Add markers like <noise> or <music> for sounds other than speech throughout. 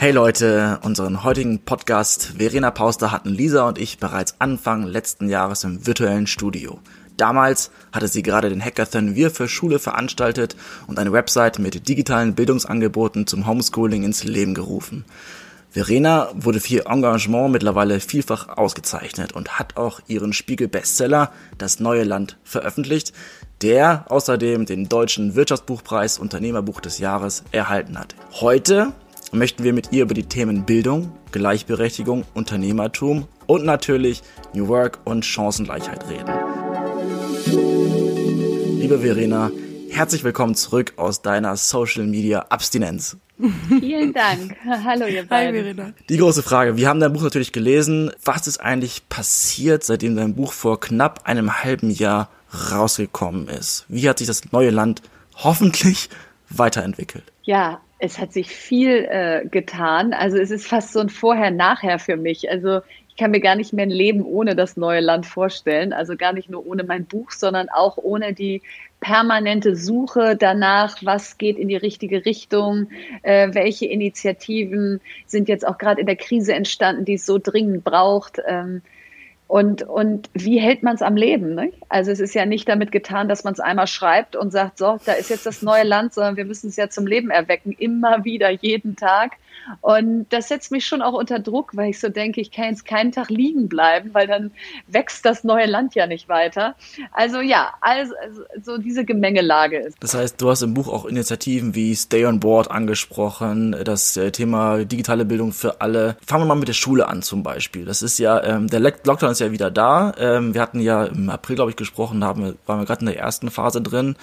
Hey Leute, unseren heutigen Podcast Verena Pauster hatten Lisa und ich bereits Anfang letzten Jahres im virtuellen Studio. Damals hatte sie gerade den Hackathon Wir für Schule veranstaltet und eine Website mit digitalen Bildungsangeboten zum Homeschooling ins Leben gerufen. Verena wurde für ihr Engagement mittlerweile vielfach ausgezeichnet und hat auch ihren Spiegel-Bestseller Das neue Land veröffentlicht, der außerdem den deutschen Wirtschaftsbuchpreis Unternehmerbuch des Jahres erhalten hat. Heute möchten wir mit ihr über die Themen Bildung, Gleichberechtigung, Unternehmertum und natürlich New Work und Chancengleichheit reden. Liebe Verena, herzlich willkommen zurück aus deiner Social Media Abstinenz. <laughs> Vielen Dank. Hallo ihr beiden. Hi Verena. Die große Frage, wir haben dein Buch natürlich gelesen. Was ist eigentlich passiert, seitdem dein Buch vor knapp einem halben Jahr rausgekommen ist? Wie hat sich das neue Land hoffentlich weiterentwickelt? Ja, es hat sich viel äh, getan. Also es ist fast so ein Vorher-Nachher für mich. Also ich kann mir gar nicht mehr ein Leben ohne das neue Land vorstellen. Also gar nicht nur ohne mein Buch, sondern auch ohne die permanente Suche danach, was geht in die richtige Richtung, äh, welche Initiativen sind jetzt auch gerade in der Krise entstanden, die es so dringend braucht. Ähm, und, und wie hält man es am Leben? Ne? Also es ist ja nicht damit getan, dass man es einmal schreibt und sagt, so, da ist jetzt das neue Land, sondern wir müssen es ja zum Leben erwecken, immer wieder, jeden Tag. Und das setzt mich schon auch unter Druck, weil ich so denke, ich kann jetzt keinen Tag liegen bleiben, weil dann wächst das neue Land ja nicht weiter. Also ja, also, also so diese Gemengelage ist. Das heißt, du hast im Buch auch Initiativen wie Stay on Board angesprochen, das äh, Thema digitale Bildung für alle. Fangen wir mal mit der Schule an zum Beispiel. Das ist ja, ähm, der Lockdown ist ja wieder da. Ähm, wir hatten ja im April, glaube ich, gesprochen, haben wir, waren wir gerade in der ersten Phase drin.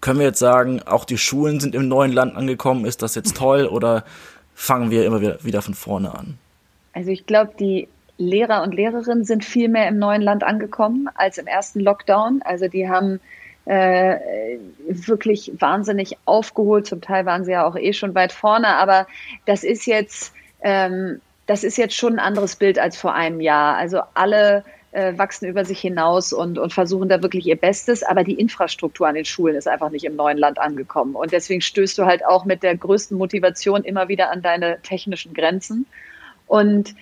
Können wir jetzt sagen, auch die Schulen sind im neuen Land angekommen? Ist das jetzt toll oder fangen wir immer wieder, von vorne an? Also ich glaube, die Lehrer und Lehrerinnen sind viel mehr im neuen Land angekommen als im ersten Lockdown. Also die haben äh, wirklich wahnsinnig aufgeholt. Zum Teil waren sie ja auch eh schon weit vorne, aber das ist jetzt, ähm, das ist jetzt schon ein anderes Bild als vor einem Jahr. Also alle äh, wachsen über sich hinaus und, und versuchen da wirklich ihr Bestes. Aber die Infrastruktur an den Schulen ist einfach nicht im neuen Land angekommen. Und deswegen stößt du halt auch mit der größten Motivation immer wieder an deine technischen Grenzen. Und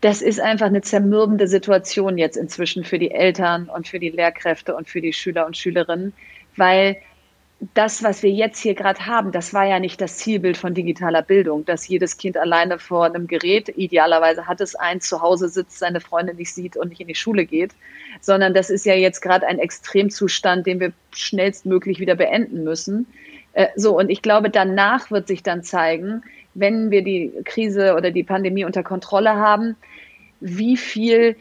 das ist einfach eine zermürbende Situation jetzt inzwischen für die Eltern und für die Lehrkräfte und für die Schüler und Schülerinnen, weil das, was wir jetzt hier gerade haben, das war ja nicht das Zielbild von digitaler Bildung, dass jedes Kind alleine vor einem Gerät, idealerweise hat es eins, zu Hause sitzt, seine Freunde nicht sieht und nicht in die Schule geht, sondern das ist ja jetzt gerade ein Extremzustand, den wir schnellstmöglich wieder beenden müssen. Äh, so, und ich glaube, danach wird sich dann zeigen, wenn wir die Krise oder die Pandemie unter Kontrolle haben, wie viel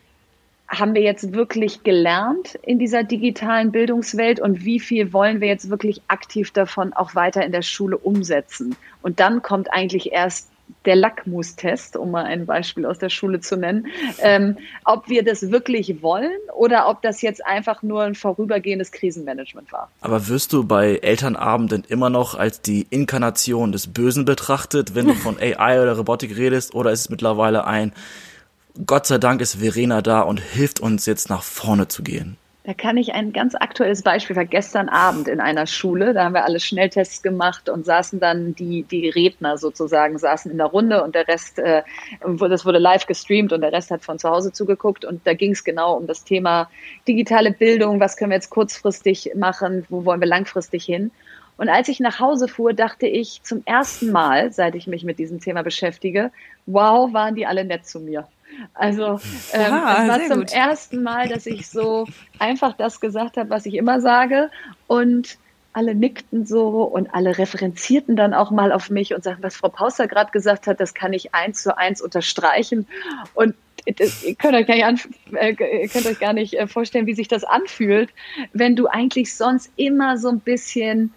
haben wir jetzt wirklich gelernt in dieser digitalen Bildungswelt und wie viel wollen wir jetzt wirklich aktiv davon auch weiter in der Schule umsetzen? Und dann kommt eigentlich erst der Lackmustest, um mal ein Beispiel aus der Schule zu nennen, ähm, ob wir das wirklich wollen oder ob das jetzt einfach nur ein vorübergehendes Krisenmanagement war. Aber wirst du bei Elternabenden immer noch als die Inkarnation des Bösen betrachtet, wenn du von <laughs> AI oder Robotik redest, oder ist es mittlerweile ein Gott sei Dank ist Verena da und hilft uns jetzt nach vorne zu gehen. Da kann ich ein ganz aktuelles Beispiel für gestern Abend in einer Schule. Da haben wir alle Schnelltests gemacht und saßen dann die, die Redner sozusagen, saßen in der Runde und der Rest, äh, das wurde live gestreamt und der Rest hat von zu Hause zugeguckt. Und da ging es genau um das Thema digitale Bildung. Was können wir jetzt kurzfristig machen? Wo wollen wir langfristig hin? Und als ich nach Hause fuhr, dachte ich zum ersten Mal, seit ich mich mit diesem Thema beschäftige, wow, waren die alle nett zu mir. Also ähm, ja, es war zum gut. ersten Mal, dass ich so einfach das gesagt habe, was ich immer sage. Und alle nickten so und alle referenzierten dann auch mal auf mich und sagten, was Frau Pauster gerade gesagt hat, das kann ich eins zu eins unterstreichen. Und das, ihr, könnt euch gar nicht äh, könnt euch gar nicht äh, vorstellen, wie sich das anfühlt, wenn du eigentlich sonst immer so ein bisschen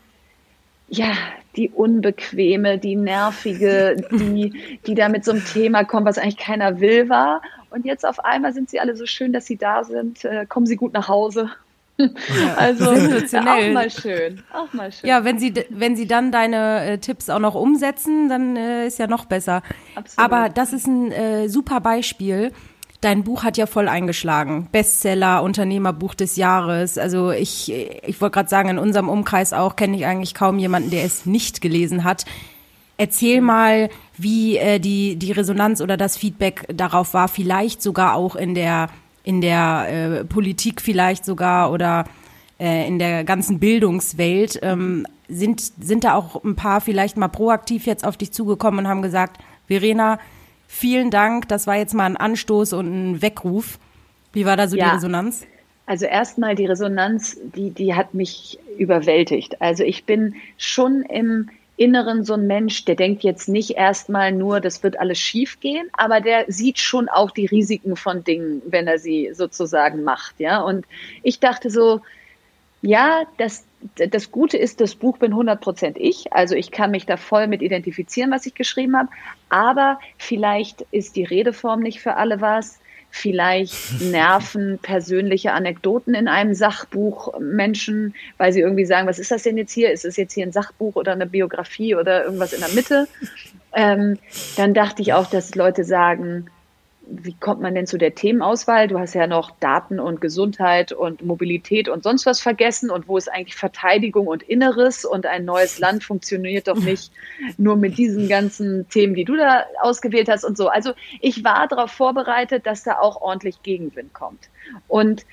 ja, die unbequeme, die nervige, die, die da mit so einem Thema kommt, was eigentlich keiner will war. Und jetzt auf einmal sind sie alle so schön, dass sie da sind. Äh, kommen sie gut nach Hause. <laughs> also auch mal schön, auch mal schön. Ja, wenn sie wenn sie dann deine äh, Tipps auch noch umsetzen, dann äh, ist ja noch besser. Absolut. Aber das ist ein äh, super Beispiel Dein Buch hat ja voll eingeschlagen. Bestseller, Unternehmerbuch des Jahres. Also ich, ich wollte gerade sagen, in unserem Umkreis auch kenne ich eigentlich kaum jemanden, der es nicht gelesen hat. Erzähl mal, wie äh, die, die Resonanz oder das Feedback darauf war, vielleicht sogar auch in der, in der äh, Politik vielleicht sogar oder äh, in der ganzen Bildungswelt. Ähm, sind, sind da auch ein paar vielleicht mal proaktiv jetzt auf dich zugekommen und haben gesagt, Verena, vielen Dank, das war jetzt mal ein Anstoß und ein Weckruf. Wie war da so ja. die Resonanz? Also erstmal die Resonanz, die, die hat mich überwältigt. Also ich bin schon im Inneren so ein Mensch, der denkt jetzt nicht erstmal nur, das wird alles schief gehen, aber der sieht schon auch die Risiken von Dingen, wenn er sie sozusagen macht, ja. Und ich dachte so, ja, das, das Gute ist, das Buch bin 100% ich. Also ich kann mich da voll mit identifizieren, was ich geschrieben habe. Aber vielleicht ist die Redeform nicht für alle was. Vielleicht <laughs> nerven persönliche Anekdoten in einem Sachbuch Menschen, weil sie irgendwie sagen, was ist das denn jetzt hier? Ist es jetzt hier ein Sachbuch oder eine Biografie oder irgendwas in der Mitte? <laughs> Ähm, dann dachte ich auch, dass Leute sagen, wie kommt man denn zu der Themenauswahl? Du hast ja noch Daten und Gesundheit und Mobilität und sonst was vergessen. Und wo ist eigentlich Verteidigung und Inneres? Und ein neues Land funktioniert doch <laughs> nicht nur mit diesen ganzen Themen, die du da ausgewählt hast und so. Also ich war darauf vorbereitet, dass da auch ordentlich Gegenwind kommt. Und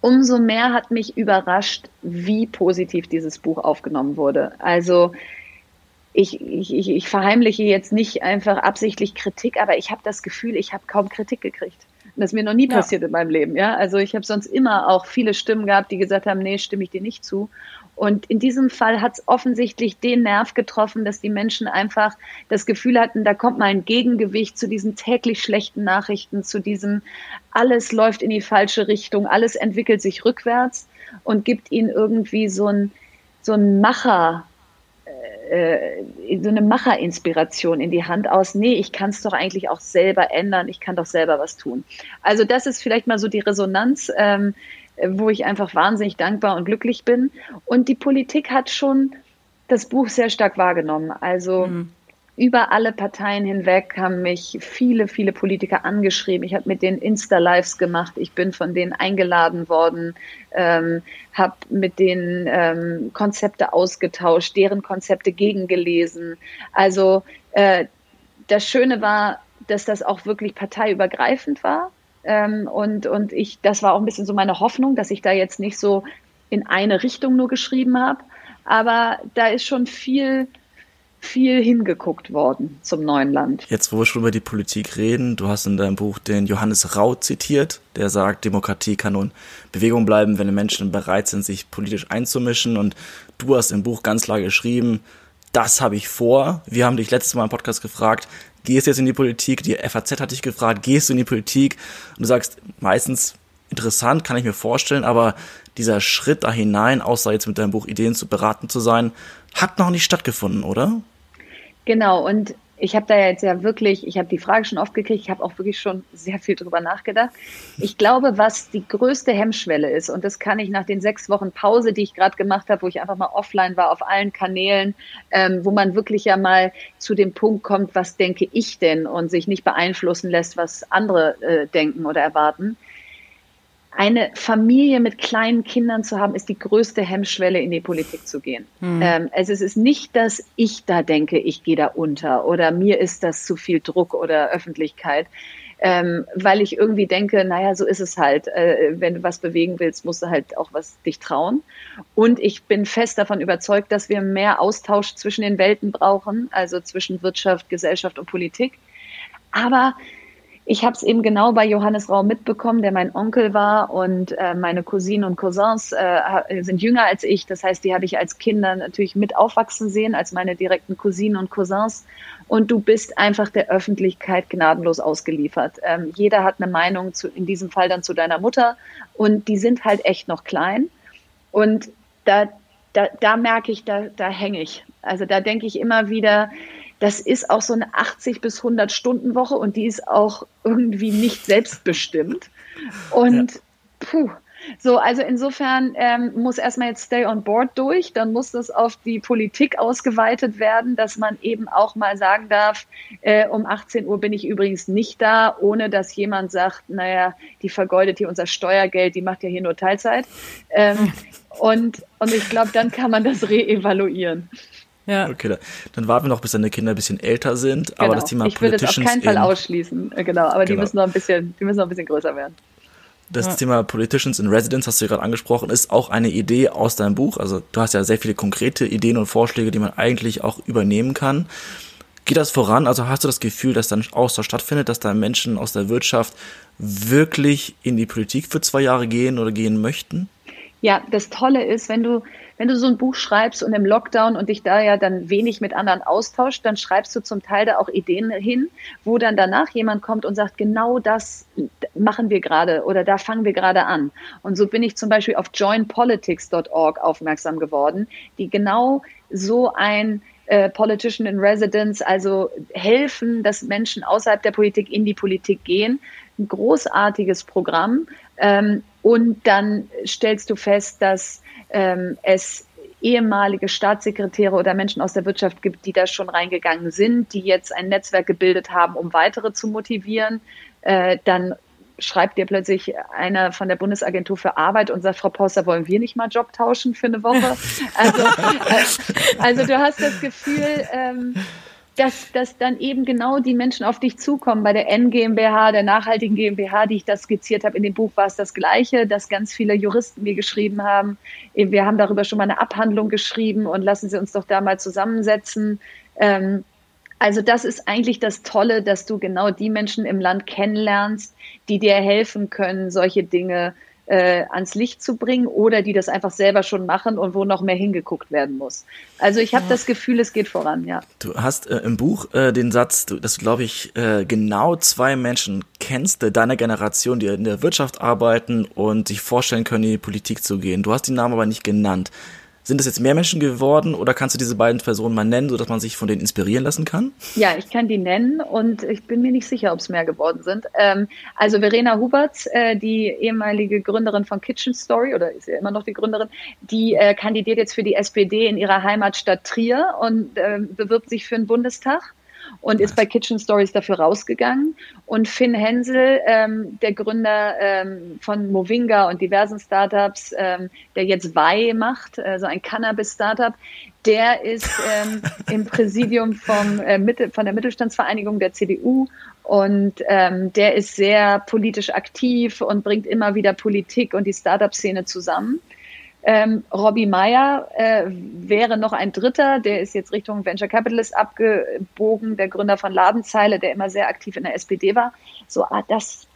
umso mehr hat mich überrascht, wie positiv dieses Buch aufgenommen wurde. Also ich, ich, ich verheimliche jetzt nicht einfach absichtlich Kritik, aber ich habe das Gefühl, ich habe kaum Kritik gekriegt. Und das ist mir noch nie ja. passiert in meinem Leben. Ja, also ich habe sonst immer auch viele Stimmen gehabt, die gesagt haben, nee, stimme ich dir nicht zu. Und in diesem Fall hat es offensichtlich den Nerv getroffen, dass die Menschen einfach das Gefühl hatten, da kommt mal ein Gegengewicht zu diesen täglich schlechten Nachrichten, zu diesem alles läuft in die falsche Richtung, alles entwickelt sich rückwärts und gibt ihnen irgendwie so ein so ein Macher so eine Macherinspiration in die Hand aus, nee, ich kann es doch eigentlich auch selber ändern, ich kann doch selber was tun. Also das ist vielleicht mal so die Resonanz, ähm, wo ich einfach wahnsinnig dankbar und glücklich bin. Und die Politik hat schon das Buch sehr stark wahrgenommen. Also mhm über alle Parteien hinweg haben mich viele, viele Politiker angeschrieben. Ich habe mit denen Insta-Lives gemacht. Ich bin von denen eingeladen worden, ähm, habe mit denen ähm, Konzepte ausgetauscht, deren Konzepte gegengelesen. Also äh, das Schöne war, dass das auch wirklich parteiübergreifend war. Ähm, und, und ich, das war auch ein bisschen so meine Hoffnung, dass ich da jetzt nicht so in eine Richtung nur geschrieben habe. Aber da ist schon viel viel hingeguckt worden zum neuen Land. Jetzt, wo wir schon über die Politik reden, du hast in deinem Buch den Johannes Rau zitiert, der sagt, Demokratie kann nun Bewegung bleiben, wenn die Menschen bereit sind, sich politisch einzumischen. Und du hast im Buch ganz klar geschrieben, das habe ich vor. Wir haben dich letztes Mal im Podcast gefragt, gehst du jetzt in die Politik? Die FAZ hat dich gefragt, gehst du in die Politik? Und du sagst meistens, interessant, kann ich mir vorstellen, aber dieser Schritt da hinein, außer jetzt mit deinem Buch Ideen zu beraten zu sein, hat noch nicht stattgefunden, oder? Genau, und ich habe da jetzt ja wirklich, ich habe die Frage schon oft gekriegt, ich habe auch wirklich schon sehr viel drüber nachgedacht. Ich glaube, was die größte Hemmschwelle ist, und das kann ich nach den sechs Wochen Pause, die ich gerade gemacht habe, wo ich einfach mal offline war auf allen Kanälen, ähm, wo man wirklich ja mal zu dem Punkt kommt, was denke ich denn und sich nicht beeinflussen lässt, was andere äh, denken oder erwarten eine Familie mit kleinen Kindern zu haben, ist die größte Hemmschwelle, in die Politik zu gehen. Hm. Ähm, also es ist nicht, dass ich da denke, ich gehe da unter oder mir ist das zu viel Druck oder Öffentlichkeit, ähm, weil ich irgendwie denke, naja, so ist es halt. Äh, wenn du was bewegen willst, musst du halt auch was dich trauen. Und ich bin fest davon überzeugt, dass wir mehr Austausch zwischen den Welten brauchen, also zwischen Wirtschaft, Gesellschaft und Politik. Aber ich habe es eben genau bei Johannes Rau mitbekommen, der mein Onkel war und äh, meine Cousinen und Cousins äh, sind jünger als ich. Das heißt, die habe ich als Kinder natürlich mit aufwachsen sehen, als meine direkten Cousinen und Cousins. Und du bist einfach der Öffentlichkeit gnadenlos ausgeliefert. Ähm, jeder hat eine Meinung, zu, in diesem Fall dann zu deiner Mutter. Und die sind halt echt noch klein. Und da, da, da merke ich, da, da hänge ich. Also da denke ich immer wieder, das ist auch so eine 80 bis 100 Stunden Woche und die ist auch irgendwie nicht selbstbestimmt. Und ja. puh, so, also insofern ähm, muss erstmal jetzt Stay on Board durch, dann muss das auf die Politik ausgeweitet werden, dass man eben auch mal sagen darf, äh, um 18 Uhr bin ich übrigens nicht da, ohne dass jemand sagt, naja, die vergeudet hier unser Steuergeld, die macht ja hier nur Teilzeit. Ähm, <laughs> und, und ich glaube, dann kann man das reevaluieren. Ja. Okay, dann warten wir noch, bis deine Kinder ein bisschen älter sind. Genau. Aber das Thema Ich würde es auf keinen Fall ausschließen. Äh, genau, aber genau. die müssen noch ein bisschen, die müssen noch ein bisschen größer werden. Das ja. Thema Politicians in Residence, hast du ja gerade angesprochen, ist auch eine Idee aus deinem Buch. Also du hast ja sehr viele konkrete Ideen und Vorschläge, die man eigentlich auch übernehmen kann. Geht das voran? Also hast du das Gefühl, dass dann Austausch stattfindet, dass da Menschen aus der Wirtschaft wirklich in die Politik für zwei Jahre gehen oder gehen möchten? Ja, das Tolle ist, wenn du, wenn du so ein Buch schreibst und im Lockdown und dich da ja dann wenig mit anderen austauscht, dann schreibst du zum Teil da auch Ideen hin, wo dann danach jemand kommt und sagt, genau das machen wir gerade oder da fangen wir gerade an. Und so bin ich zum Beispiel auf joinpolitics.org aufmerksam geworden, die genau so ein äh, Politician in Residence, also helfen, dass Menschen außerhalb der Politik in die Politik gehen. Ein großartiges Programm. Ähm, und dann stellst du fest, dass ähm, es ehemalige Staatssekretäre oder Menschen aus der Wirtschaft gibt, die da schon reingegangen sind, die jetzt ein Netzwerk gebildet haben, um weitere zu motivieren. Äh, dann schreibt dir plötzlich einer von der Bundesagentur für Arbeit und sagt, Frau Pauster, wollen wir nicht mal Job tauschen für eine Woche? Also, äh, also du hast das Gefühl, ähm, dass, dass dann eben genau die Menschen auf dich zukommen. Bei der N GmbH, der nachhaltigen GmbH, die ich da skizziert habe in dem Buch, war es das Gleiche, dass ganz viele Juristen mir geschrieben haben, wir haben darüber schon mal eine Abhandlung geschrieben und lassen Sie uns doch da mal zusammensetzen. Ähm, also das ist eigentlich das Tolle, dass du genau die Menschen im Land kennenlernst, die dir helfen können, solche Dinge äh, ans Licht zu bringen oder die das einfach selber schon machen und wo noch mehr hingeguckt werden muss. Also ich habe ja. das Gefühl, es geht voran, ja. Du hast äh, im Buch äh, den Satz, du, dass du, glaube ich, äh, genau zwei Menschen kennst, äh, deiner Generation, die in der Wirtschaft arbeiten und sich vorstellen können, in die Politik zu gehen. Du hast die Namen aber nicht genannt. Sind es jetzt mehr Menschen geworden oder kannst du diese beiden Personen mal nennen, sodass man sich von denen inspirieren lassen kann? Ja, ich kann die nennen und ich bin mir nicht sicher, ob es mehr geworden sind. Ähm, also Verena Huberts, äh, die ehemalige Gründerin von Kitchen Story oder ist ja immer noch die Gründerin, die äh, kandidiert jetzt für die SPD in ihrer Heimatstadt Trier und äh, bewirbt sich für den Bundestag und ist bei Kitchen Stories dafür rausgegangen. Und Finn Hensel, ähm, der Gründer ähm, von Movinga und diversen Startups, ähm, der jetzt Wei macht, äh, so ein Cannabis-Startup, der ist ähm, <laughs> im Präsidium vom, äh, Mitte, von der Mittelstandsvereinigung der CDU und ähm, der ist sehr politisch aktiv und bringt immer wieder Politik und die Startup-Szene zusammen. Ähm, Robbie Meyer äh, wäre noch ein Dritter, der ist jetzt Richtung Venture Capitalist abgebogen, der Gründer von Ladenzeile, der immer sehr aktiv in der SPD war. So, ah, das,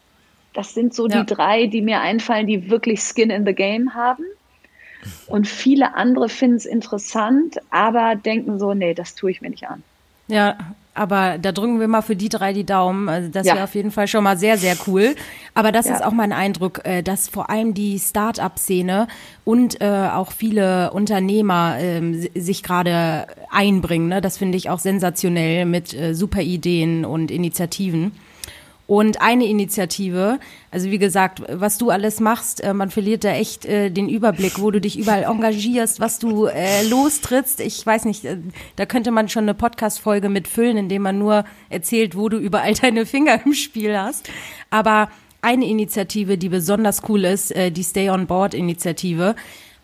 das sind so ja. die drei, die mir einfallen, die wirklich Skin in the Game haben. Und viele andere finden es interessant, aber denken so, nee, das tue ich mir nicht an. Ja, aber da drücken wir mal für die drei die Daumen. Also das ja. wäre auf jeden Fall schon mal sehr, sehr cool. Aber das ja. ist auch mein Eindruck, äh, dass vor allem die Start-up-Szene und äh, auch viele Unternehmer ähm, sich gerade einbringen. Ne? Das finde ich auch sensationell mit äh, super Ideen und Initiativen. Und eine Initiative, also wie gesagt, was du alles machst, äh, man verliert da echt äh, den Überblick, wo du dich überall engagierst, was du äh, lostrittst. Ich weiß nicht, da könnte man schon eine Podcast-Folge mitfüllen, indem man nur erzählt, wo du überall <laughs> deine Finger im Spiel hast. Aber eine Initiative, die besonders cool ist, die Stay on Board Initiative.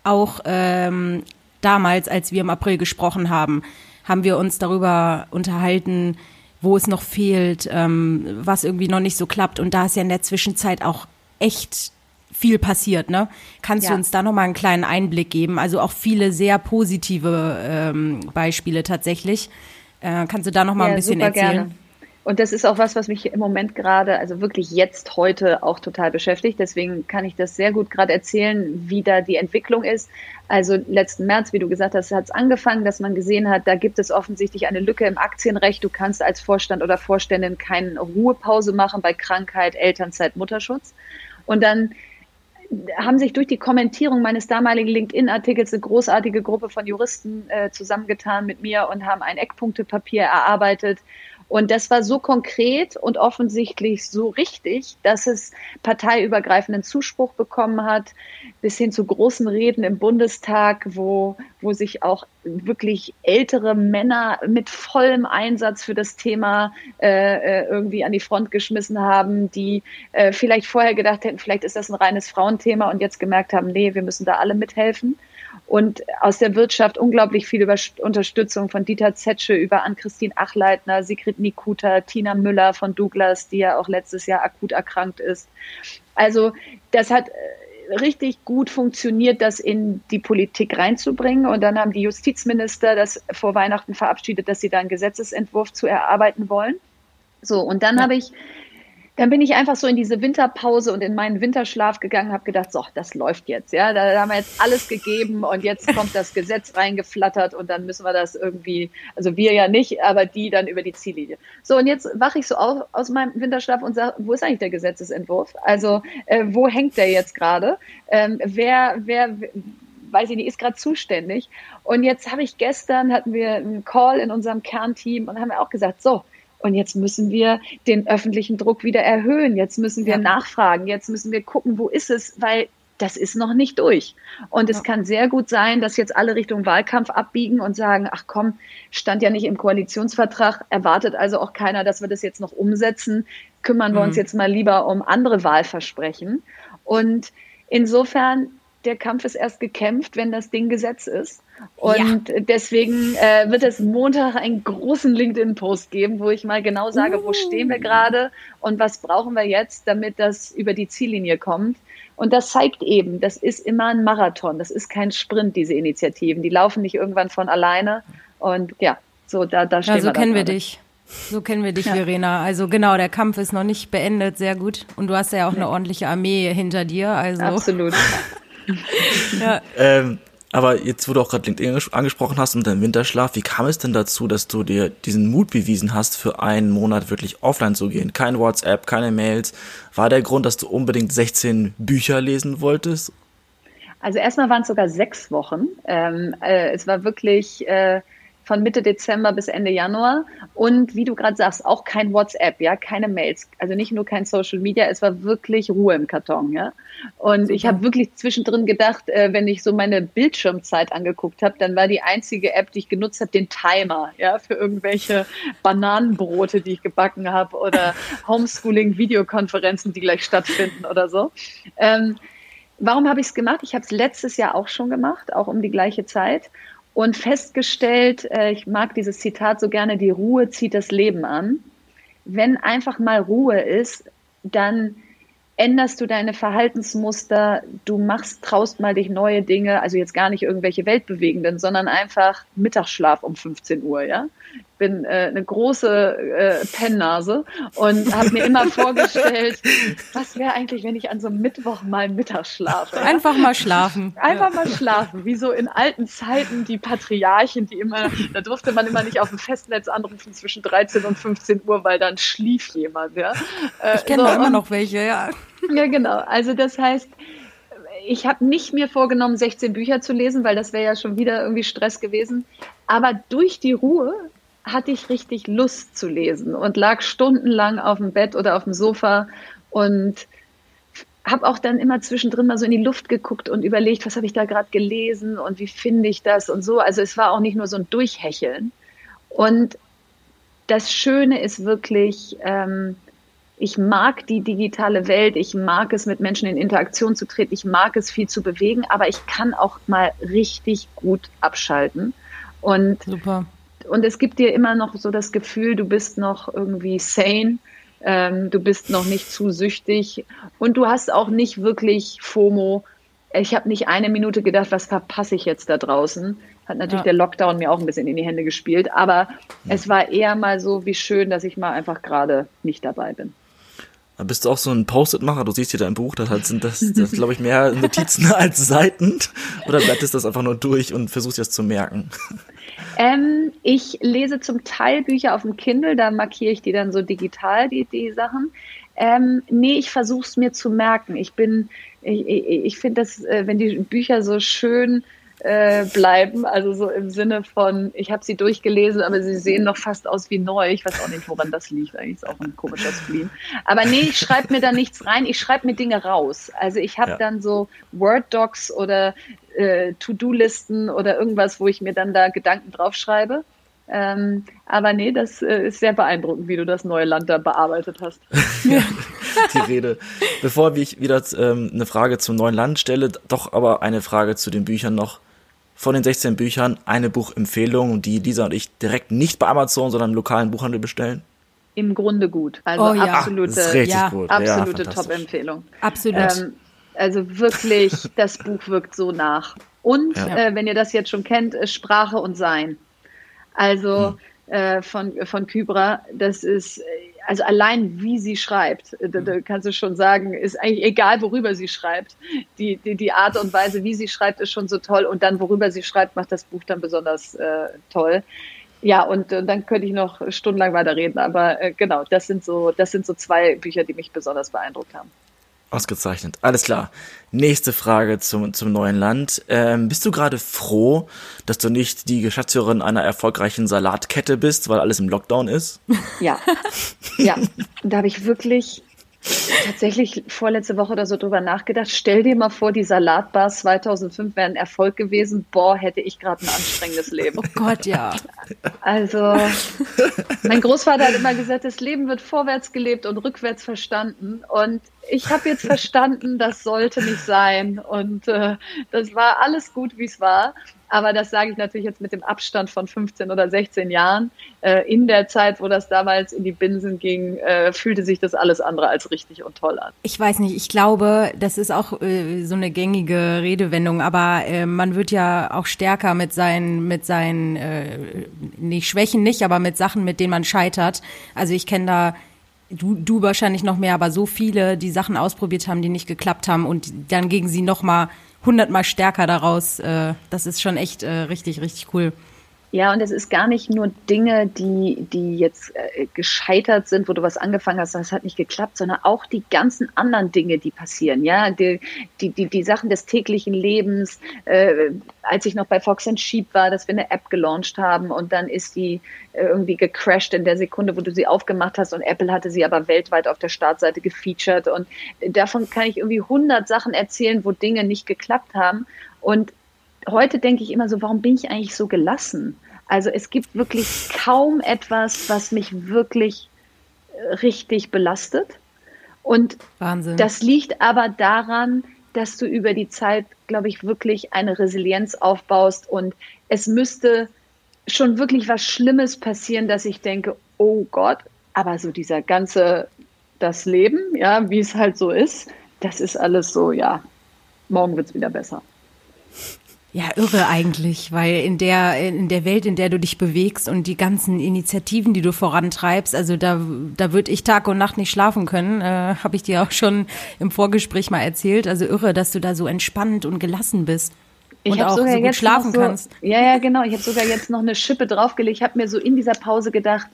Auch ähm, damals, als wir im April gesprochen haben, haben wir uns darüber unterhalten, wo es noch fehlt, ähm, was irgendwie noch nicht so klappt. Und da ist ja in der Zwischenzeit auch echt viel passiert, ne? Kannst ja. du uns da noch mal einen kleinen Einblick geben? Also auch viele sehr positive ähm, Beispiele tatsächlich. Äh, kannst du da noch mal ja, ein bisschen erzählen? Gerne. Und das ist auch was, was mich im Moment gerade, also wirklich jetzt heute auch total beschäftigt. Deswegen kann ich das sehr gut gerade erzählen, wie da die Entwicklung ist. Also letzten März, wie du gesagt hast, hat es angefangen, dass man gesehen hat, da gibt es offensichtlich eine Lücke im Aktienrecht. Du kannst als Vorstand oder Vorständin keine Ruhepause machen bei Krankheit, Elternzeit, Mutterschutz. Und dann haben sich durch die Kommentierung meines damaligen LinkedIn-Artikels eine großartige Gruppe von Juristen äh, zusammengetan mit mir und haben ein Eckpunktepapier erarbeitet und das war so konkret und offensichtlich so richtig, dass es parteiübergreifenden Zuspruch bekommen hat, bis hin zu großen Reden im Bundestag, wo, wo sich auch wirklich ältere Männer mit vollem Einsatz für das Thema äh, äh irgendwie an die Front geschmissen haben, die äh, vielleicht vorher gedacht hätten, vielleicht ist das ein reines Frauenthema und jetzt gemerkt haben, nee, wir müssen da alle mithelfen. Und aus der Wirtschaft unglaublich viel über Unterstützung von Dieter Zetsche über Ann-Christine Achleitner, Sigrid Nikuta, Tina Müller von Douglas, die ja auch letztes Jahr akut erkrankt ist. Also das hat äh, richtig gut funktioniert, das in die Politik reinzubringen. Und dann haben die Justizminister das vor Weihnachten verabschiedet, dass sie da einen Gesetzesentwurf zu erarbeiten wollen. So, und dann ja. habe ich dann bin ich einfach so in diese Winterpause und in meinen Winterschlaf gegangen, habe gedacht, so, das läuft jetzt, ja, da haben wir jetzt alles gegeben und jetzt kommt das Gesetz reingeflattert und dann müssen wir das irgendwie, also wir ja nicht, aber die dann über die Ziellinie. So und jetzt wache ich so auf, aus meinem Winterschlaf und sage, wo ist eigentlich der Gesetzesentwurf? Also äh, wo hängt der jetzt gerade? Ähm, wer, wer, weiß ich nicht, ist gerade zuständig. Und jetzt habe ich gestern hatten wir einen Call in unserem Kernteam und haben auch gesagt, so und jetzt müssen wir den öffentlichen Druck wieder erhöhen. Jetzt müssen wir ja. nachfragen. Jetzt müssen wir gucken, wo ist es, weil das ist noch nicht durch. Und es ja. kann sehr gut sein, dass jetzt alle Richtung Wahlkampf abbiegen und sagen, ach komm, stand ja nicht im Koalitionsvertrag, erwartet also auch keiner, dass wir das jetzt noch umsetzen. Kümmern wir mhm. uns jetzt mal lieber um andere Wahlversprechen. Und insofern der Kampf ist erst gekämpft, wenn das Ding Gesetz ist. Und ja. deswegen äh, wird es Montag einen großen LinkedIn-Post geben, wo ich mal genau sage, uh. wo stehen wir gerade und was brauchen wir jetzt, damit das über die Ziellinie kommt. Und das zeigt eben, das ist immer ein Marathon, das ist kein Sprint, diese Initiativen. Die laufen nicht irgendwann von alleine. Und ja, so da, da stehen ja, so wir. So kennen wir dich. So kennen wir dich, ja. Verena. Also genau, der Kampf ist noch nicht beendet, sehr gut. Und du hast ja auch eine ordentliche Armee hinter dir. Also. Absolut. <laughs> ja. Ähm, aber jetzt, wo du auch gerade LinkedIn angesprochen hast und deinen Winterschlaf, wie kam es denn dazu, dass du dir diesen Mut bewiesen hast, für einen Monat wirklich offline zu gehen? Kein WhatsApp, keine Mails. War der Grund, dass du unbedingt 16 Bücher lesen wolltest? Also erstmal waren es sogar sechs Wochen. Ähm, äh, es war wirklich äh, von Mitte Dezember bis Ende Januar. Und wie du gerade sagst, auch kein WhatsApp, ja, keine Mails, also nicht nur kein Social Media, es war wirklich Ruhe im Karton, ja. Und Super. ich habe wirklich zwischendrin gedacht, äh, wenn ich so meine Bildschirmzeit angeguckt habe, dann war die einzige App, die ich genutzt habe, den Timer, ja, für irgendwelche Bananenbrote, die ich gebacken habe oder <laughs> Homeschooling-Videokonferenzen, die gleich stattfinden oder so. Ähm, warum habe ich es gemacht? Ich habe es letztes Jahr auch schon gemacht, auch um die gleiche Zeit und festgestellt, äh, ich mag dieses Zitat so gerne, die Ruhe zieht das Leben an. Wenn einfach mal Ruhe ist, dann änderst du deine Verhaltensmuster, du machst, traust mal dich neue Dinge, also jetzt gar nicht irgendwelche weltbewegenden, sondern einfach Mittagsschlaf um 15 Uhr, ja bin äh, eine große äh, Pennnase und habe mir immer <laughs> vorgestellt, was wäre eigentlich, wenn ich an so einem Mittwoch mal mittags schlafe. Einfach mal schlafen. <laughs> Einfach ja. mal schlafen, wie so in alten Zeiten die Patriarchen, die immer, da durfte man immer nicht auf dem Festnetz anrufen zwischen 13 und 15 Uhr, weil dann schlief jemand. Ja? Äh, ich kenne so, immer noch welche, ja. Ja, genau. Also das heißt, ich habe nicht mir vorgenommen, 16 Bücher zu lesen, weil das wäre ja schon wieder irgendwie Stress gewesen. Aber durch die Ruhe hatte ich richtig Lust zu lesen und lag stundenlang auf dem Bett oder auf dem Sofa und habe auch dann immer zwischendrin mal so in die Luft geguckt und überlegt, was habe ich da gerade gelesen und wie finde ich das und so. Also es war auch nicht nur so ein Durchhecheln. Und das Schöne ist wirklich, ähm, ich mag die digitale Welt, ich mag es, mit Menschen in Interaktion zu treten, ich mag es, viel zu bewegen, aber ich kann auch mal richtig gut abschalten. Und Super und es gibt dir immer noch so das Gefühl, du bist noch irgendwie sane, ähm, du bist noch nicht zu süchtig und du hast auch nicht wirklich FOMO. Ich habe nicht eine Minute gedacht, was verpasse ich jetzt da draußen. Hat natürlich ja. der Lockdown mir auch ein bisschen in die Hände gespielt, aber es war eher mal so, wie schön, dass ich mal einfach gerade nicht dabei bin. Bist du auch so ein Post-it-Macher? Du siehst hier dein Buch, das sind das, das glaube ich, mehr Notizen <laughs> als Seiten. Oder blättest das einfach nur durch und versuchst das zu merken? Ähm, ich lese zum Teil Bücher auf dem Kindle, da markiere ich die dann so digital, die, die Sachen. Ähm, nee, ich versuche es mir zu merken. Ich bin, ich, ich, ich finde das, äh, wenn die Bücher so schön äh, bleiben. Also so im Sinne von, ich habe sie durchgelesen, aber sie sehen noch fast aus wie neu. Ich weiß auch nicht, woran das liegt. Eigentlich ist auch ein komischer Spleen. Aber nee, ich schreibe mir da nichts rein. Ich schreibe mir Dinge raus. Also ich habe ja. dann so Word-Docs oder äh, To-Do-Listen oder irgendwas, wo ich mir dann da Gedanken draufschreibe. Ähm, aber nee, das äh, ist sehr beeindruckend, wie du das neue Land da bearbeitet hast. <laughs> ja, die Rede. Bevor ich wieder ähm, eine Frage zum neuen Land stelle, doch aber eine Frage zu den Büchern noch. Von den 16 Büchern eine Buchempfehlung, die Lisa und ich direkt nicht bei Amazon, sondern im lokalen Buchhandel bestellen? Im Grunde gut. Also Oh ja. absolute, richtig ja, gut. absolute ja. Top-Empfehlung. Absolut. Ähm, also wirklich, <laughs> das Buch wirkt so nach. Und Ja. äh, wenn ihr das jetzt schon kennt, ist Sprache und Sein. Also äh, von, von Kybra, das ist, äh, also allein wie sie schreibt, äh, da, da kannst du schon sagen, ist eigentlich egal, worüber sie schreibt. Die, die, die Art und Weise, wie sie schreibt, ist schon so toll. Und dann, worüber sie schreibt, macht das Buch dann besonders äh, toll. Ja, und äh, dann könnte ich noch stundenlang weiterreden, aber äh, genau, das sind so, das sind so zwei Bücher, die mich besonders beeindruckt haben. Ausgezeichnet. Alles klar. Nächste Frage zum, zum neuen Land. Ähm, bist du gerade froh, dass du nicht die Geschäftsführerin einer erfolgreichen Salatkette bist, weil alles im Lockdown ist? Ja, ja. <laughs> Da habe ich wirklich tatsächlich vorletzte Woche oder so drüber nachgedacht. Stell dir mal vor, die Salatbars 2005 wären ein Erfolg gewesen. Boah, hätte ich gerade ein anstrengendes Leben. oh Gott, ja. Also, mein Großvater hat immer gesagt, das Leben wird vorwärts gelebt und rückwärts verstanden. Und ich habe jetzt verstanden, das sollte nicht sein. Und äh, das war alles gut, wie es war. Aber das sage ich natürlich jetzt mit dem Abstand von 15 oder 16 Jahren. Äh, in der Zeit, wo das damals in die Binsen ging, äh, fühlte sich das alles andere als richtig und toll an. Ich weiß nicht, ich glaube, das ist auch äh, so eine gängige Redewendung, aber äh, man wird ja auch stärker mit seinen, mit seinen, äh, nicht Schwächen nicht, aber mit Sachen, mit denen man scheitert. Also ich kenne da du, du wahrscheinlich noch mehr, aber so viele, die Sachen ausprobiert haben, die nicht geklappt haben und dann gegen sie noch mal hundertmal stärker daraus. Äh, das ist schon echt äh, richtig, richtig cool. Ja, und es ist gar nicht nur Dinge, die, die jetzt äh, gescheitert sind, wo du was angefangen hast, das hat nicht geklappt, sondern auch die ganzen anderen Dinge, die passieren. Ja, die, die, die, die Sachen des täglichen Lebens. Äh, als ich noch bei Fox Sheep war, dass wir eine App gelauncht haben und dann ist die äh, irgendwie gecrashed in der Sekunde, wo du sie aufgemacht hast und Apple hatte sie aber weltweit auf der Startseite gefeatured und davon kann ich irgendwie hundert Sachen erzählen, wo Dinge nicht geklappt haben und heute denke ich immer so, warum bin ich eigentlich so gelassen? Also es gibt wirklich kaum etwas, was mich wirklich äh, richtig belastet. Und Wahnsinn. das liegt aber daran, dass du über die Zeit, glaube ich, wirklich eine Resilienz aufbaust. Und es müsste schon wirklich was Schlimmes passieren, dass ich denke, oh Gott, aber so dieser ganze, das Leben, ja, wie es halt so ist, das ist alles so, ja, morgen wird's wieder besser. Ja, irre eigentlich, weil in der, in der Welt, in der du dich bewegst und die ganzen Initiativen, die du vorantreibst, also da, da würde ich Tag und Nacht nicht schlafen können, äh, habe ich dir auch schon im Vorgespräch mal erzählt. Also irre, dass du da so entspannt und gelassen bist. Und hab auch so gut schlafen so, kannst. Ja, ja, genau. Ich habe sogar jetzt noch eine Schippe draufgelegt. Ich habe mir so in dieser Pause gedacht,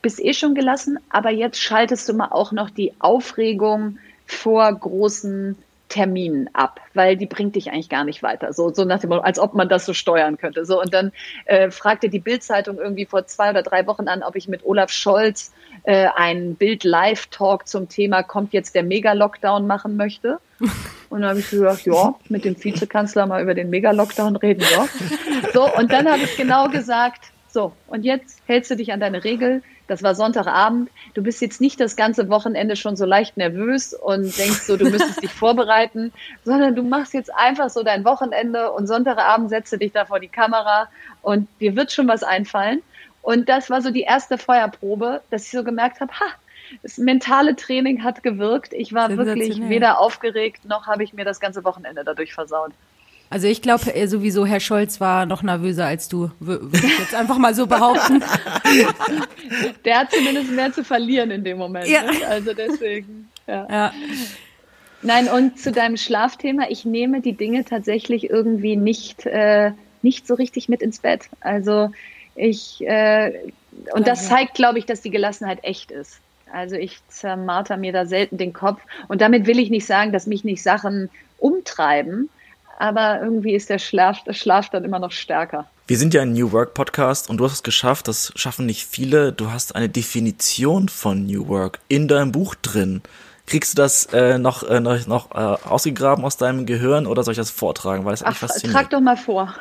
bist eh schon gelassen, aber jetzt schaltest du mal auch noch die Aufregung vor großen Terminen ab, weil die bringt dich eigentlich gar nicht weiter. So, so nach dem Motto, als ob man das so steuern könnte. So, und dann äh, fragte die Bildzeitung irgendwie vor zwei oder drei Wochen an, ob ich mit Olaf Scholz äh, einen Bild-Live-Talk zum Thema kommt jetzt der Mega-Lockdown machen möchte. <laughs> Und dann habe ich gesagt, ja, mit dem Vizekanzler mal über den Mega-Lockdown reden, ja. So, und dann habe ich genau gesagt, so, und jetzt hältst du dich an deine Regel. Das war Sonntagabend. Du bist jetzt nicht das ganze Wochenende schon so leicht nervös und denkst so, du müsstest dich <laughs> vorbereiten, sondern du machst jetzt einfach so dein Wochenende und Sonntagabend setzt du dich da vor die Kamera und dir wird schon was einfallen. Und das war so die erste Feuerprobe, dass ich so gemerkt habe, ha, das mentale Training hat gewirkt. Ich war wirklich weder aufgeregt, noch habe ich mir das ganze Wochenende dadurch versaut. Also ich glaube sowieso, Herr Scholz war noch nervöser als du, wür- würde ich jetzt einfach mal so behaupten. <laughs> Der hat zumindest mehr zu verlieren in dem Moment. Ja. Ne? Also deswegen, ja. Ja. Nein, und zu deinem Schlafthema, ich nehme die Dinge tatsächlich irgendwie nicht, äh, nicht so richtig mit ins Bett. Also ich, äh, und das zeigt, glaube ich, dass die Gelassenheit echt ist. Also ich zermarter mir da selten den Kopf. Und damit will ich nicht sagen, dass mich nicht Sachen umtreiben, aber irgendwie ist der Schlaf, der Schlaf dann immer noch stärker. Wir sind ja ein New Work Podcast und du hast es geschafft, das schaffen nicht viele. Du hast eine Definition von New Work in deinem Buch drin. Kriegst du das äh, noch, äh, noch, noch äh, ausgegraben aus deinem Gehirn oder soll ich das vortragen? Weil das Ach, faszinierend. trag doch mal vor.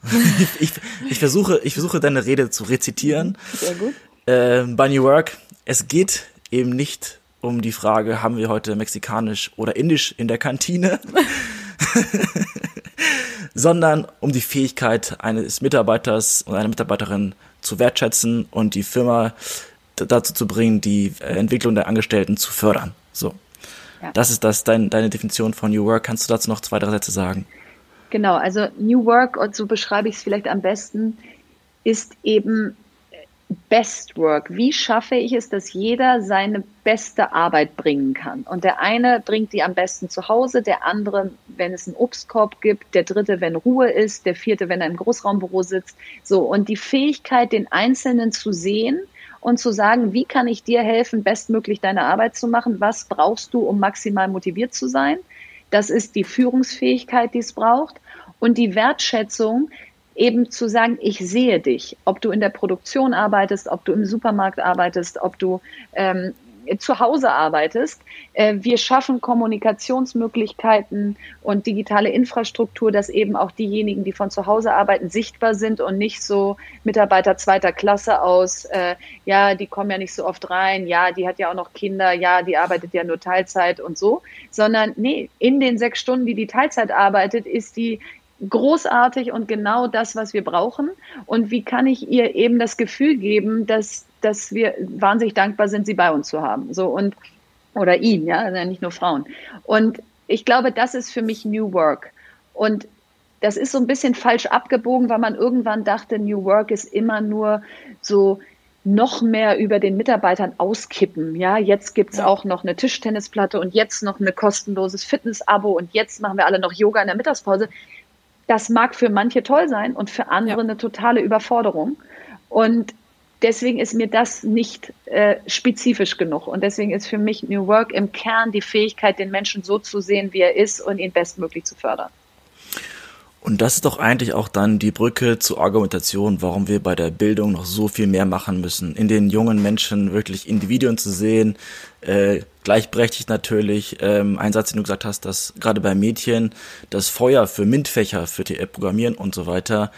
<laughs> ich, ich, versuche, ich versuche deine Rede zu rezitieren. Sehr gut. Äh, bei New Work, es geht eben nicht um die Frage, haben wir heute mexikanisch oder indisch in der Kantine, <laughs> <laughs> sondern um die Fähigkeit eines Mitarbeiters und einer Mitarbeiterin zu wertschätzen und die Firma dazu zu bringen, die äh, Entwicklung der Angestellten zu fördern. So. Ja. Das ist das, dein, deine Definition von New Work. Kannst du dazu noch zwei, drei Sätze sagen? Genau, also New Work, und so beschreibe ich es vielleicht am besten, ist eben Best Work. Wie schaffe ich es, dass jeder seine beste Arbeit bringen kann? Und der eine bringt die am besten zu Hause, der andere, wenn es einen Obstkorb gibt, der dritte, wenn Ruhe ist, der vierte, wenn er im Großraumbüro sitzt. So. Und die Fähigkeit, den Einzelnen zu sehen und zu sagen, wie kann ich dir helfen, bestmöglich deine Arbeit zu machen? Was brauchst du, um maximal motiviert zu sein? Das ist die Führungsfähigkeit, die es braucht. Und die Wertschätzung, eben zu sagen, ich sehe dich, ob du in der Produktion arbeitest, ob du im Supermarkt arbeitest, ob du ähm, zu Hause arbeitest. Äh, wir schaffen Kommunikationsmöglichkeiten und digitale Infrastruktur, dass eben auch diejenigen, die von zu Hause arbeiten, sichtbar sind und nicht so Mitarbeiter zweiter Klasse aus, äh, ja, die kommen ja nicht so oft rein, ja, die hat ja auch noch Kinder, ja, die arbeitet ja nur Teilzeit und so, sondern nee, in den sechs Stunden, die die Teilzeit arbeitet, ist die großartig und genau das, was wir brauchen. Und wie kann ich ihr eben das Gefühl geben, dass, dass wir wahnsinnig dankbar sind, sie bei uns zu haben. So und oder ihn, ja, also nicht nur Frauen. Und ich glaube, das ist für mich New Work. Und das ist so ein bisschen falsch abgebogen, weil man irgendwann dachte, New Work ist immer nur so noch mehr über den Mitarbeitern auskippen. Ja, jetzt gibt's ja. auch noch eine Tischtennisplatte und jetzt noch ein kostenloses Fitness-Abo und jetzt machen wir alle noch Yoga in der Mittagspause. Das mag für manche toll sein und für andere ja. eine totale Überforderung. Und deswegen ist mir das nicht äh, spezifisch genug. Und deswegen ist für mich New Work im Kern die Fähigkeit, den Menschen so zu sehen, wie er ist und ihn bestmöglich zu fördern. Und das ist doch eigentlich auch dann die Brücke zur Argumentation, warum wir bei der Bildung noch so viel mehr machen müssen. In den jungen Menschen wirklich Individuen zu sehen, äh, gleichberechtigt natürlich. Ähm, ein Satz, den du gesagt hast, dass gerade bei Mädchen das Feuer für MINT-Fächer, für TR Programmieren und so weiter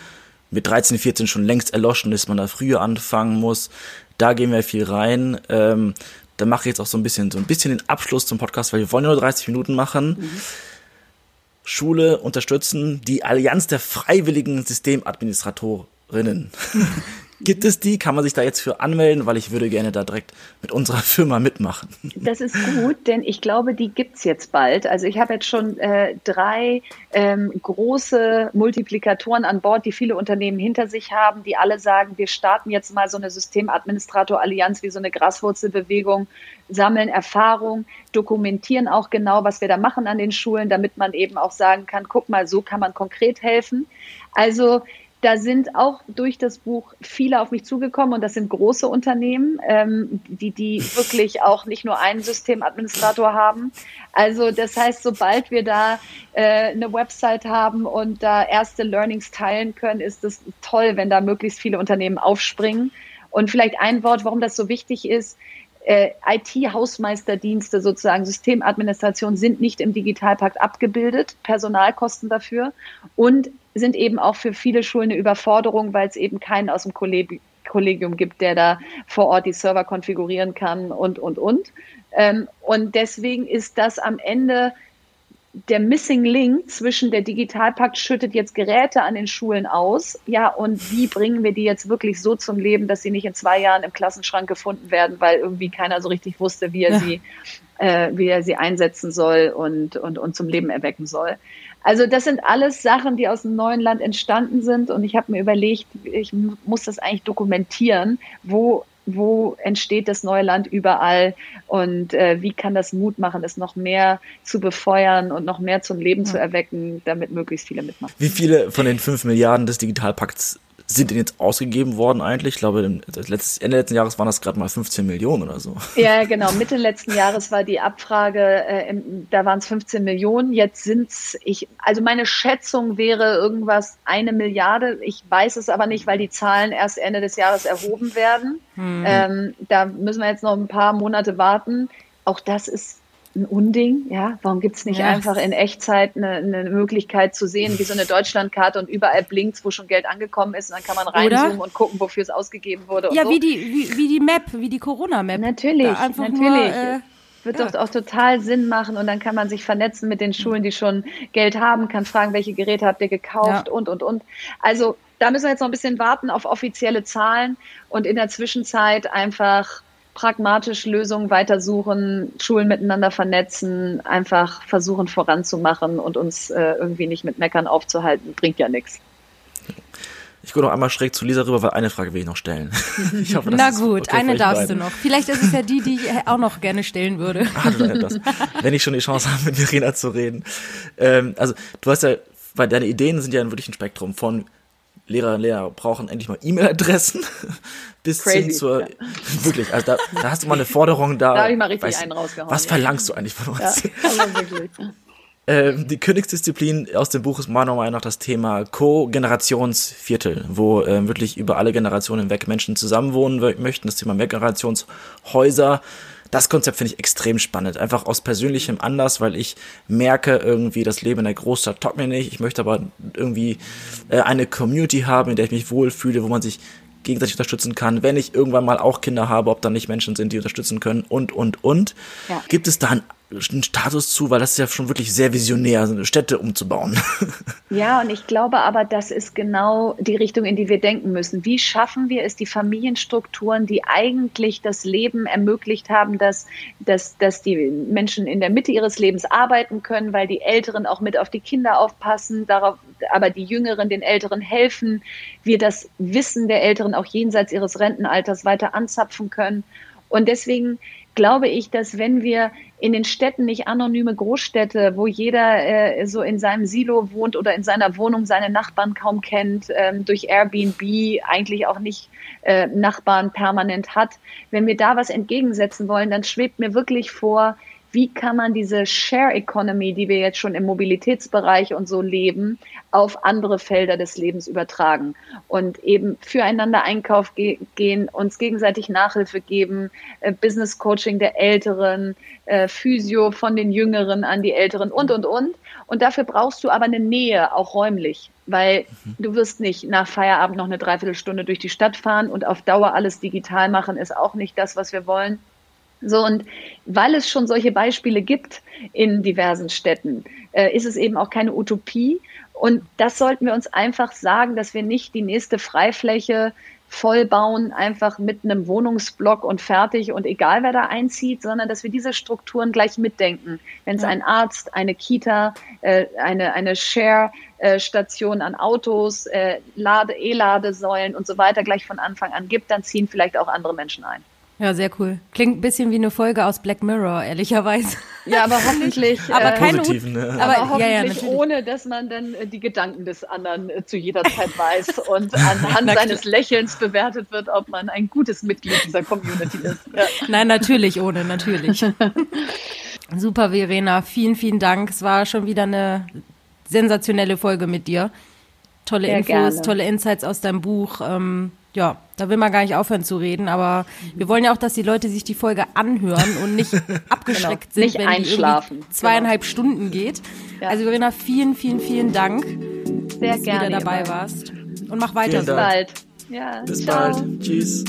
mit 13, 14 schon längst erloschen ist, man da früher anfangen muss. Da gehen wir viel rein. Ähm, da mache ich jetzt auch so ein bisschen so ein bisschen den Abschluss zum Podcast, weil wir wollen nur 30 Minuten machen. Mhm. Schule unterstützen, die Allianz der freiwilligen Systemadministratorinnen. <laughs> Gibt es die? Kann man sich da jetzt für anmelden? Weil ich würde gerne da direkt mit unserer Firma mitmachen. Das ist gut, denn ich glaube, die gibt's jetzt bald. Also ich habe jetzt schon äh, drei ähm, große Multiplikatoren an Bord, die viele Unternehmen hinter sich haben, die alle sagen, wir starten jetzt mal so eine Systemadministrator-Allianz wie so eine Graswurzelbewegung, sammeln Erfahrung, dokumentieren auch genau, was wir da machen an den Schulen, damit man eben auch sagen kann, guck mal, so kann man konkret helfen. Also da sind auch durch das Buch viele auf mich zugekommen und das sind große Unternehmen, ähm, die, die <laughs> wirklich auch nicht nur einen Systemadministrator haben. Also das heißt, sobald wir da äh, eine Website haben und da erste Learnings teilen können, ist es toll, wenn da möglichst viele Unternehmen aufspringen. Und vielleicht ein Wort, warum das so wichtig ist äh, IT-Hausmeisterdienste sozusagen, Systemadministration sind nicht im Digitalpakt abgebildet, Personalkosten dafür und sind eben auch für viele Schulen eine Überforderung, weil es eben keinen aus dem Kollegium gibt, der da vor Ort die Server konfigurieren kann und, und, und. Ähm, und deswegen ist das am Ende der Missing Link zwischen der Digitalpakt schüttet jetzt Geräte an den Schulen aus, ja, und wie bringen wir die jetzt wirklich so zum Leben, dass sie nicht in zwei Jahren im Klassenschrank gefunden werden, weil irgendwie keiner so richtig wusste, wie er ja. sie, äh, wie er sie einsetzen soll und, und, und zum Leben erwecken soll. Also das sind alles Sachen, die aus dem neuen Land entstanden sind und ich habe mir überlegt, ich muss das eigentlich dokumentieren, wo wo entsteht das neue Land überall und äh, wie kann das Mut machen, es noch mehr zu befeuern und noch mehr zum Leben ja. zu erwecken, damit möglichst viele mitmachen. Wie viele von den fünf Milliarden des Digitalpakts sind denn jetzt ausgegeben worden eigentlich? Ich glaube, Ende letzten Jahres waren das gerade mal 15 Millionen oder so. Ja, genau. Mitte letzten Jahres war die Abfrage, äh, im, da waren es 15 Millionen. Jetzt sind es, ich, also meine Schätzung wäre irgendwas eine Milliarde. Ich weiß es aber nicht, weil die Zahlen erst Ende des Jahres erhoben werden. Hm. Ähm, da müssen wir jetzt noch ein paar Monate warten. Auch das ist ein Unding, ja. Warum gibt's nicht yes. einfach in Echtzeit eine, eine, Möglichkeit zu sehen, wie so eine Deutschlandkarte und überall blinkt, wo schon Geld angekommen ist und dann kann man reinzoomen Oder? und gucken, wofür es ausgegeben wurde. Ja, so. wie die, wie, wie die Map, wie die Corona-Map. Natürlich, natürlich. Nur, äh, Wird ja. doch auch total Sinn machen und dann kann man sich vernetzen mit den Schulen, die schon Geld haben, kann fragen, welche Geräte habt ihr gekauft ja. und, und, und. Also da müssen wir jetzt noch ein bisschen warten auf offizielle Zahlen und in der Zwischenzeit einfach pragmatisch Lösungen weitersuchen, Schulen miteinander vernetzen, einfach versuchen voranzumachen und uns äh, irgendwie nicht mit Meckern aufzuhalten, bringt ja nichts. Ich gucke noch einmal schräg zu Lisa rüber, weil eine Frage will ich noch stellen. <laughs> Ich hoffe, Na gut, okay eine darfst beiden. du noch. Vielleicht ist es ja die, die ich auch noch gerne stellen würde. Ah, das. Wenn ich schon die Chance habe, mit Verena zu reden. Ähm, also, du hast ja, weil deine Ideen sind ja wirklich ein Spektrum von Lehrer und Lehrer brauchen endlich mal E-Mail-Adressen <laughs> bis Crazy, hin zur, ja. <laughs> wirklich, also da, da, hast du mal eine Forderung da. Da habe ich mal richtig weiß, einen rausgehauen. Was ja. verlangst du eigentlich von uns? <laughs> Ja, wirklich. Ähm, die Königsdisziplin aus dem Buch ist meiner Meinung nach das Thema Co-Generationsviertel, wo äh, wirklich über alle Generationen hinweg Menschen zusammenwohnen möchten. Das Thema Mehrgenerationshäuser. Das Konzept finde ich extrem spannend. Einfach aus persönlichem Anlass, weil ich merke irgendwie, das Leben in der Großstadt taugt mir nicht. Ich möchte aber irgendwie äh, eine Community haben, in der ich mich wohlfühle, wo man sich gegenseitig unterstützen kann, wenn ich irgendwann mal auch Kinder habe, ob da nicht Menschen sind, die unterstützen können und, und, und. Ja. Gibt es da ein einen Status zu, weil das ist ja schon wirklich sehr visionär, so eine Städte umzubauen. <laughs> Ja, und ich glaube aber, das ist genau die Richtung, in die wir denken müssen. Wie schaffen wir es, die Familienstrukturen, die eigentlich das Leben ermöglicht haben, dass, dass, dass die Menschen in der Mitte ihres Lebens arbeiten können, weil die Älteren auch mit auf die Kinder aufpassen, darauf, aber die Jüngeren den Älteren helfen, wir das Wissen der Älteren auch jenseits ihres Rentenalters weiter anzapfen können. Und deswegen glaube ich, dass wenn wir in den Städten nicht anonyme Großstädte, wo jeder äh, so in seinem Silo wohnt oder in seiner Wohnung seine Nachbarn kaum kennt, ähm, durch Airbnb eigentlich auch nicht äh, Nachbarn permanent hat, wenn wir da was entgegensetzen wollen, dann schwebt mir wirklich vor, wie kann man diese Share Economy, die wir jetzt schon im Mobilitätsbereich und so leben, auf andere Felder des Lebens übertragen und eben füreinander Einkauf ge gehen, uns gegenseitig Nachhilfe geben, äh, Business Coaching der Älteren, äh, Physio von den Jüngeren an die Älteren und, und, und. Und dafür brauchst du aber eine Nähe, auch räumlich, weil mhm. du wirst nicht nach Feierabend noch eine Dreiviertelstunde durch die Stadt fahren und auf Dauer alles digital machen, ist auch nicht das, was wir wollen. So, und weil es schon solche Beispiele gibt in diversen Städten, äh, ist es eben auch keine Utopie. Und das sollten wir uns einfach sagen, dass wir nicht die nächste Freifläche vollbauen, einfach mit einem Wohnungsblock und fertig und egal wer da einzieht, sondern dass wir diese Strukturen gleich mitdenken. Wenn es ein Arzt, eine Kita, äh, eine, eine Share-Station an Autos, äh, Lade, E-Ladesäulen und so weiter gleich von Anfang an gibt, dann ziehen vielleicht auch andere Menschen ein. Ja, sehr cool. Klingt ein bisschen wie eine Folge aus Black Mirror, ehrlicherweise. Ja, aber <laughs> hoffentlich. aber äh, keine ne? aber, aber hoffentlich ja, ja, ohne, dass man dann äh, die Gedanken des anderen äh, zu jeder Zeit weiß und anhand <laughs> seines Lächelns bewertet wird, ob man ein gutes Mitglied dieser Community ist. Ja. Nein, natürlich ohne, natürlich. <laughs> Super, Verena. Vielen, vielen Dank. Es war schon wieder eine sensationelle Folge mit dir. Tolle Sehr Infos, gerne. tolle Insights aus deinem Buch. Ähm, ja, da will man gar nicht aufhören zu reden, aber wir wollen ja auch, dass die Leute sich die Folge anhören und nicht <laughs> abgeschreckt genau, sind, nicht wenn einschlafen. die zweieinhalb genau. Stunden geht. Ja. Also Verena, vielen, vielen, vielen Dank, Sehr dass gerne, du wieder dabei immer. warst. Und mach weiter Bis so. bald. Ja, Bis ciao. bald. Tschüss.